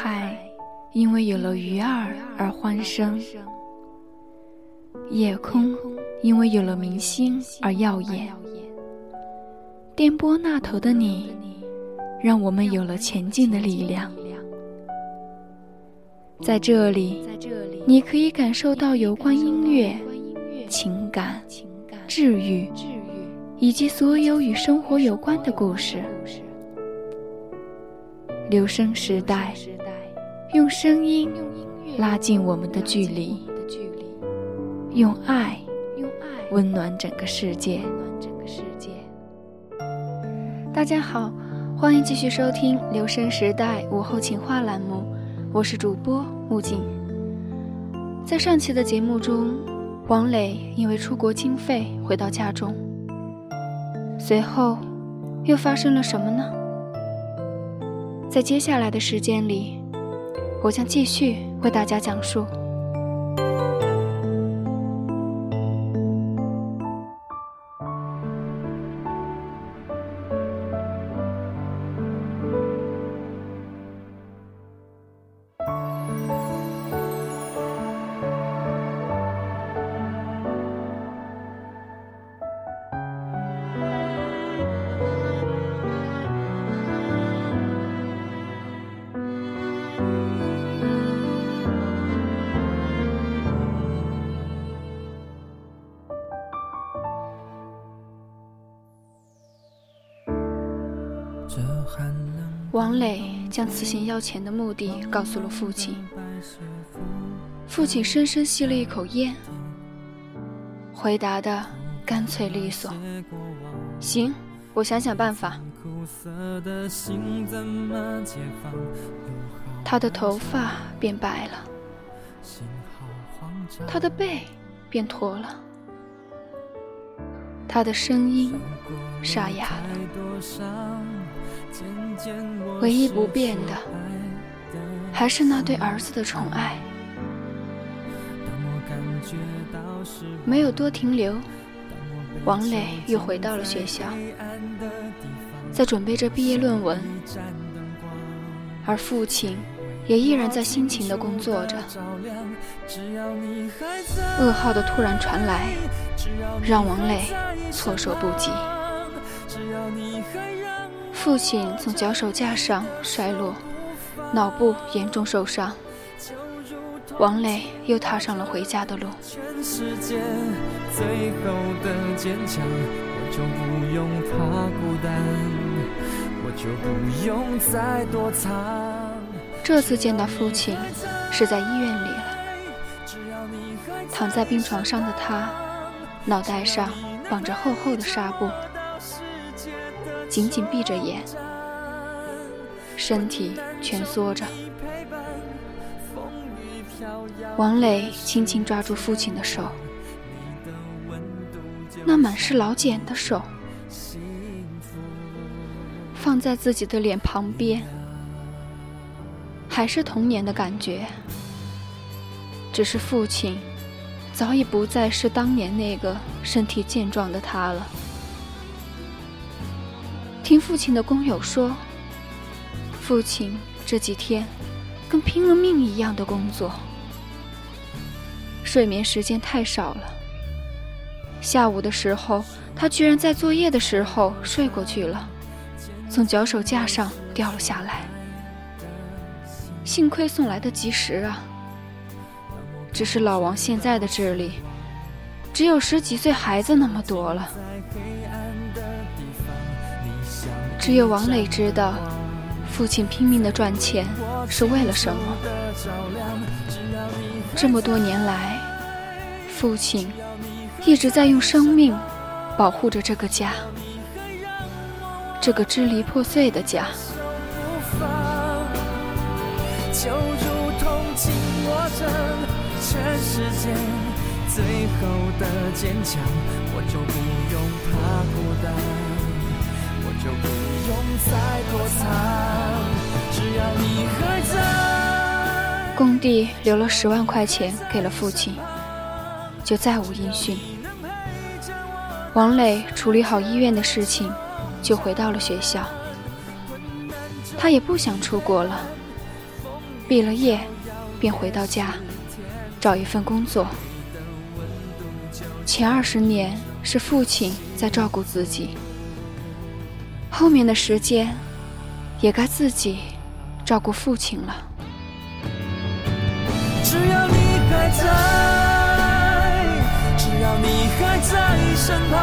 海因为有了鱼儿而欢声，夜空因为有了明星而耀眼。电波那头的你，让我们有了前进的力量。在这里，你可以感受到有关音乐、情感、治愈，以及所有与生活有关的故事。留声时代，用声音拉近我们的距离，用爱温暖整个世界。大家好，欢迎继续收听《留声时代午后情话》栏目，我是主播木槿。在上期的节目中，王磊因为出国经费回到家中，随后又发生了什么呢？在接下来的时间里，我将继续为大家讲述。王磊将此行要钱的目的告诉了父亲，父亲深深吸了一口烟，回答的干脆利索：“行，我想想办法。”他的头发变白了，他的背变驼了，他的声音沙哑了。唯一不变的，还是那对儿子的宠爱。没有多停留，王磊又回到了学校，在准备着毕业论文，而父亲也依然在辛勤的工作着。噩耗的突然传来，让王磊措手不及。父亲从脚手架上摔落，脑部严重受伤。王磊又踏上了回家的路。这次见到父亲是在医院里了。躺在病床上的他，脑袋上绑着厚厚的纱布。紧紧闭着眼，身体蜷缩着。王磊轻轻抓住父亲的手，那满是老茧的手，放在自己的脸旁边，还是童年的感觉。只是父亲早已不再是当年那个身体健壮的他了。听父亲的工友说，父亲这几天跟拼了命一样的工作，睡眠时间太少了。下午的时候，他居然在作业的时候睡过去了，从脚手架上掉了下来。幸亏送来的及时啊！只是老王现在的智力，只有十几岁孩子那么多了。只有王磊知道，父亲拼命的赚钱是为了什么。这么多年来，父亲一直在用生命保护着这个家，这个支离破碎的家。就如同紧握着全世界最后的坚强，我就不用弟。留了十万块钱给了父亲，就再无音讯。王磊处理好医院的事情，就回到了学校。他也不想出国了，毕了业，便回到家，找一份工作。前二十年是父亲在照顾自己，后面的时间也该自己照顾父亲了。只要你还在，只要你还在身旁，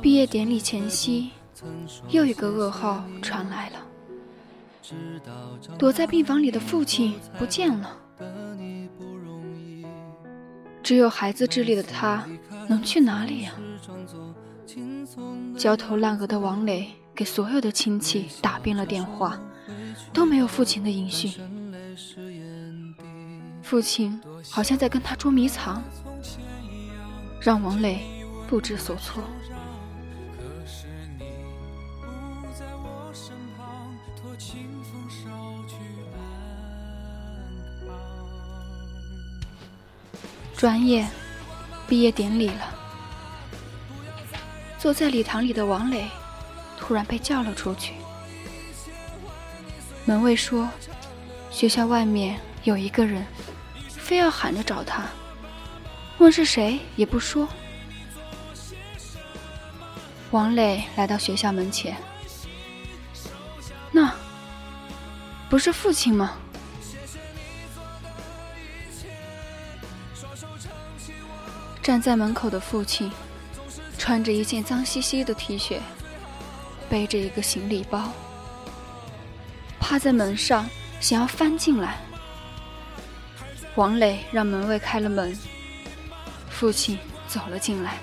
毕业典礼前夕，又一个噩耗传来了：躲在病房里的父亲不见了。只有孩子智力的他，能去哪里呀？焦头烂额的王磊给所有的亲戚打遍了电话，都没有父亲的音讯。父亲好像在跟他捉迷藏，让王磊不知所措。转眼，毕业典礼了。坐在礼堂里的王磊，突然被叫了出去。门卫说，学校外面有一个人，非要喊着找他，问是谁也不说。王磊来到学校门前，那不是父亲吗？站在门口的父亲，穿着一件脏兮兮的 T 恤，背着一个行李包，趴在门上想要翻进来。王磊让门卫开了门，父亲走了进来。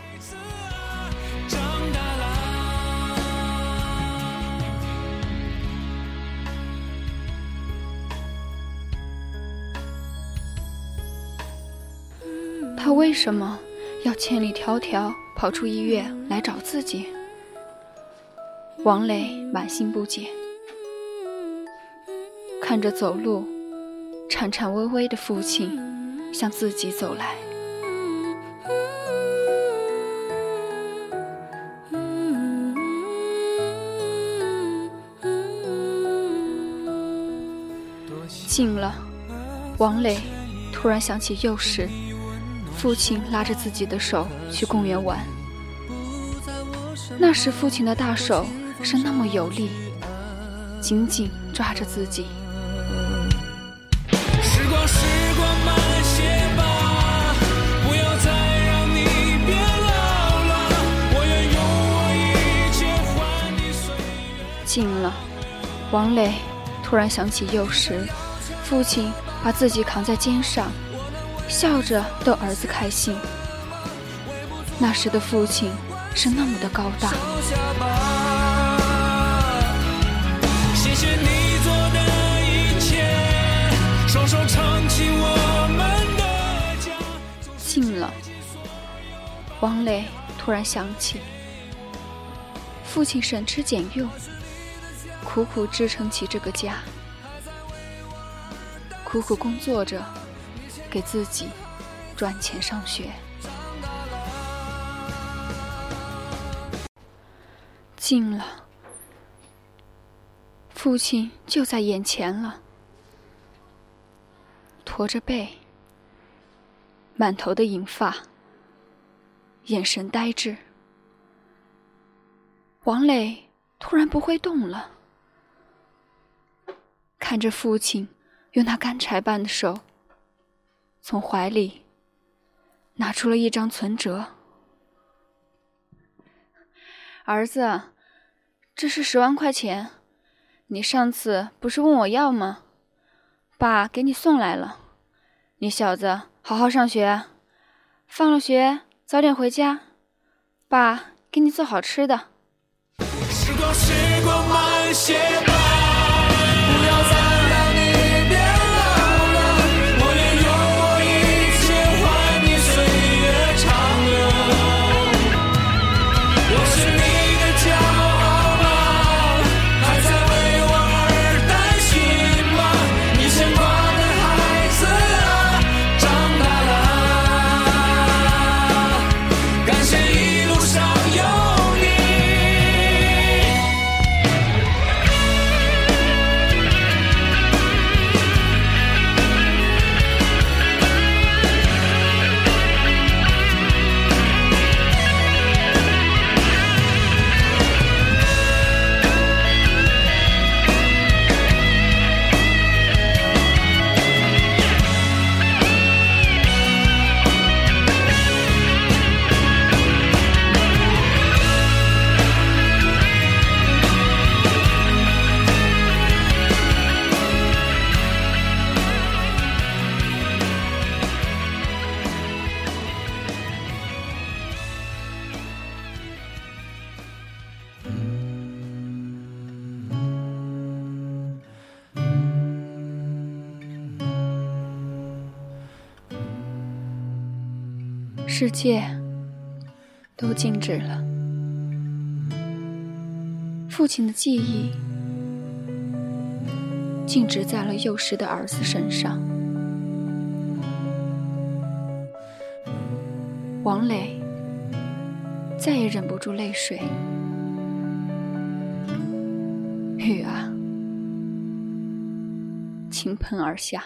他为什么？要千里迢迢跑出医院来找自己，王磊满心不解，看着走路颤颤巍巍的父亲向自己走来，近了，王磊突然想起幼时。父亲拉着自己的手去公园玩，那时父亲的大手是那么有力，紧紧抓着自己。近了，王磊突然想起幼时，父亲把自己扛在肩上。笑着逗儿子开心。那时的父亲是那么的高大。近了，王磊突然想起，父亲省吃俭用，苦苦支撑起这个家，苦苦工作着。给自己赚钱上学，近了，父亲就在眼前了，驼着背，满头的银发，眼神呆滞，王磊突然不会动了，看着父亲用那干柴般的手从怀里拿出了一张存折。儿子，这是十万块钱，你上次不是问我要吗？爸给你送来了。你小子好好上学，放了学早点回家，爸给你做好吃的。时光，时光慢些世界都静止了，父亲的记忆静止在了幼时的儿子身上。王磊再也忍不住泪水，雨啊，倾盆而下。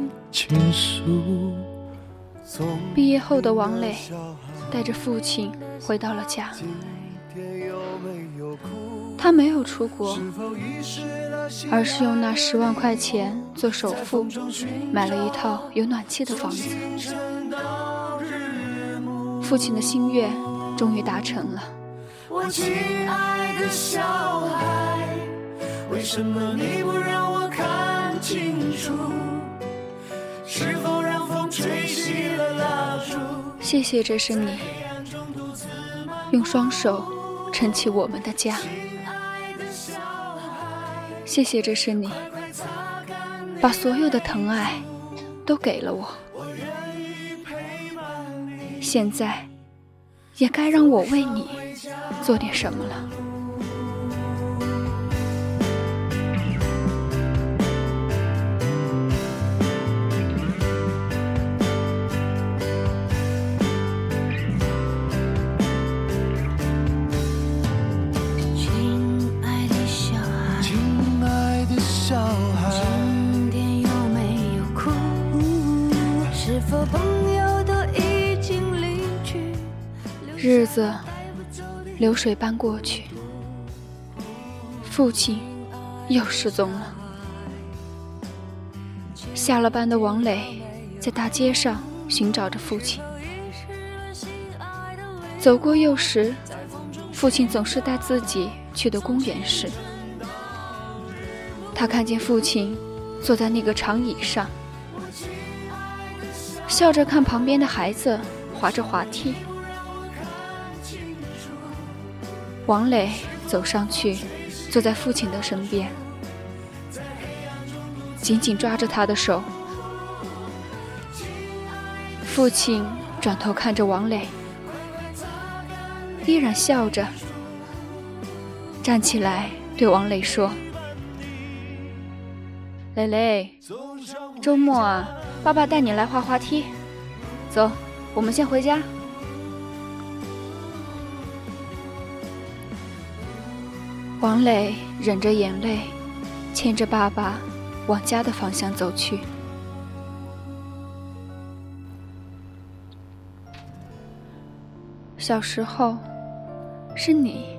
毕业后的王磊带着父亲回到了家，他没有出国，而是用那十万块钱做首付，买了一套有暖气的房子。父亲的心愿终于达成了。我亲爱的小孩，为什么你不让我看清楚？吹熄了蜡烛谢谢，这是你用双手撑起我们的家。谢谢，这是你把所有的疼爱都给了我。现在也该让我为你做点什么了。子流水般过去，父亲又失踪了。下了班的王磊在大街上寻找着父亲，走过幼时父亲总是带自己去的公园时，他看见父亲坐在那个长椅上，笑着看旁边的孩子滑着滑梯。王磊走上去，坐在父亲的身边，紧紧抓着他的手。父亲转头看着王磊，依然笑着站起来，对王磊说：“磊磊，周末啊，爸爸带你来滑滑梯。走，我们先回家。”王磊忍着眼泪，牵着爸爸往家的方向走去。小时候，是你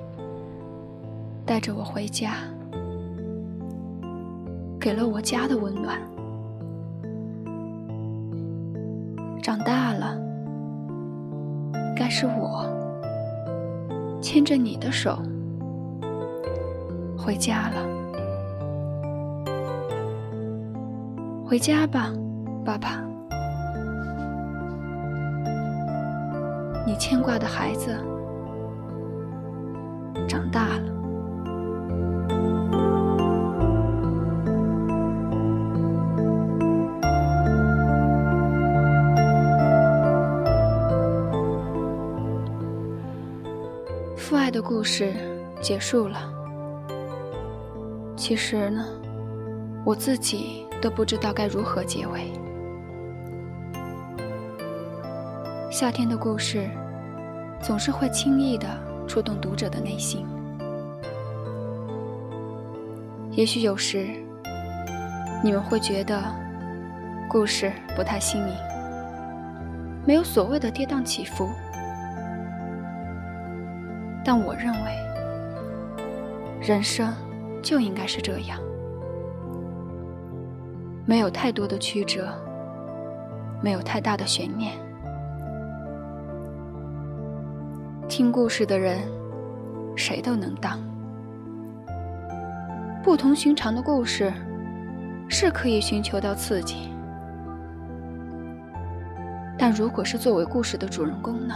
带着我回家，给了我家的温暖。长大了，该是我牵着你的手。回家了，回家吧，爸爸。你牵挂的孩子长大了。父爱的故事结束了。其实呢，我自己都不知道该如何结尾。夏天的故事，总是会轻易的触动读者的内心。也许有时，你们会觉得故事不太新颖，没有所谓的跌宕起伏，但我认为，人生。就应该是这样，没有太多的曲折，没有太大的悬念。听故事的人，谁都能当。不同寻常的故事，是可以寻求到刺激，但如果是作为故事的主人公呢？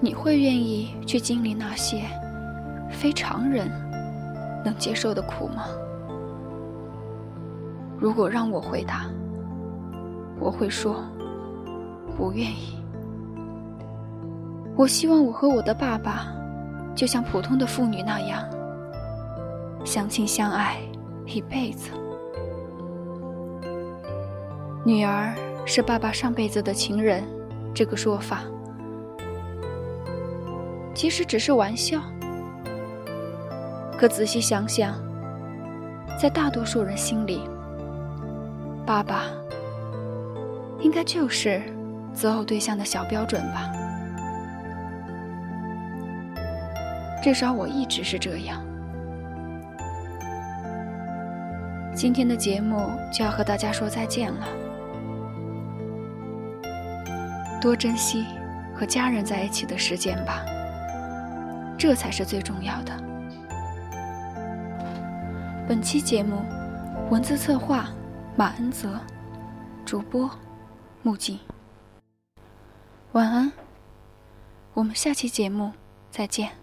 你会愿意去经历那些？非常人能接受的苦吗？如果让我回答，我会说不愿意。我希望我和我的爸爸，就像普通的父女那样，相亲相爱一辈子。女儿是爸爸上辈子的情人，这个说法，其实只是玩笑。可仔细想想，在大多数人心里，爸爸应该就是择偶对象的小标准吧。至少我一直是这样。今天的节目就要和大家说再见了，多珍惜和家人在一起的时间吧，这才是最重要的。本期节目，文字策划马恩泽，主播木槿。晚安，我们下期节目再见。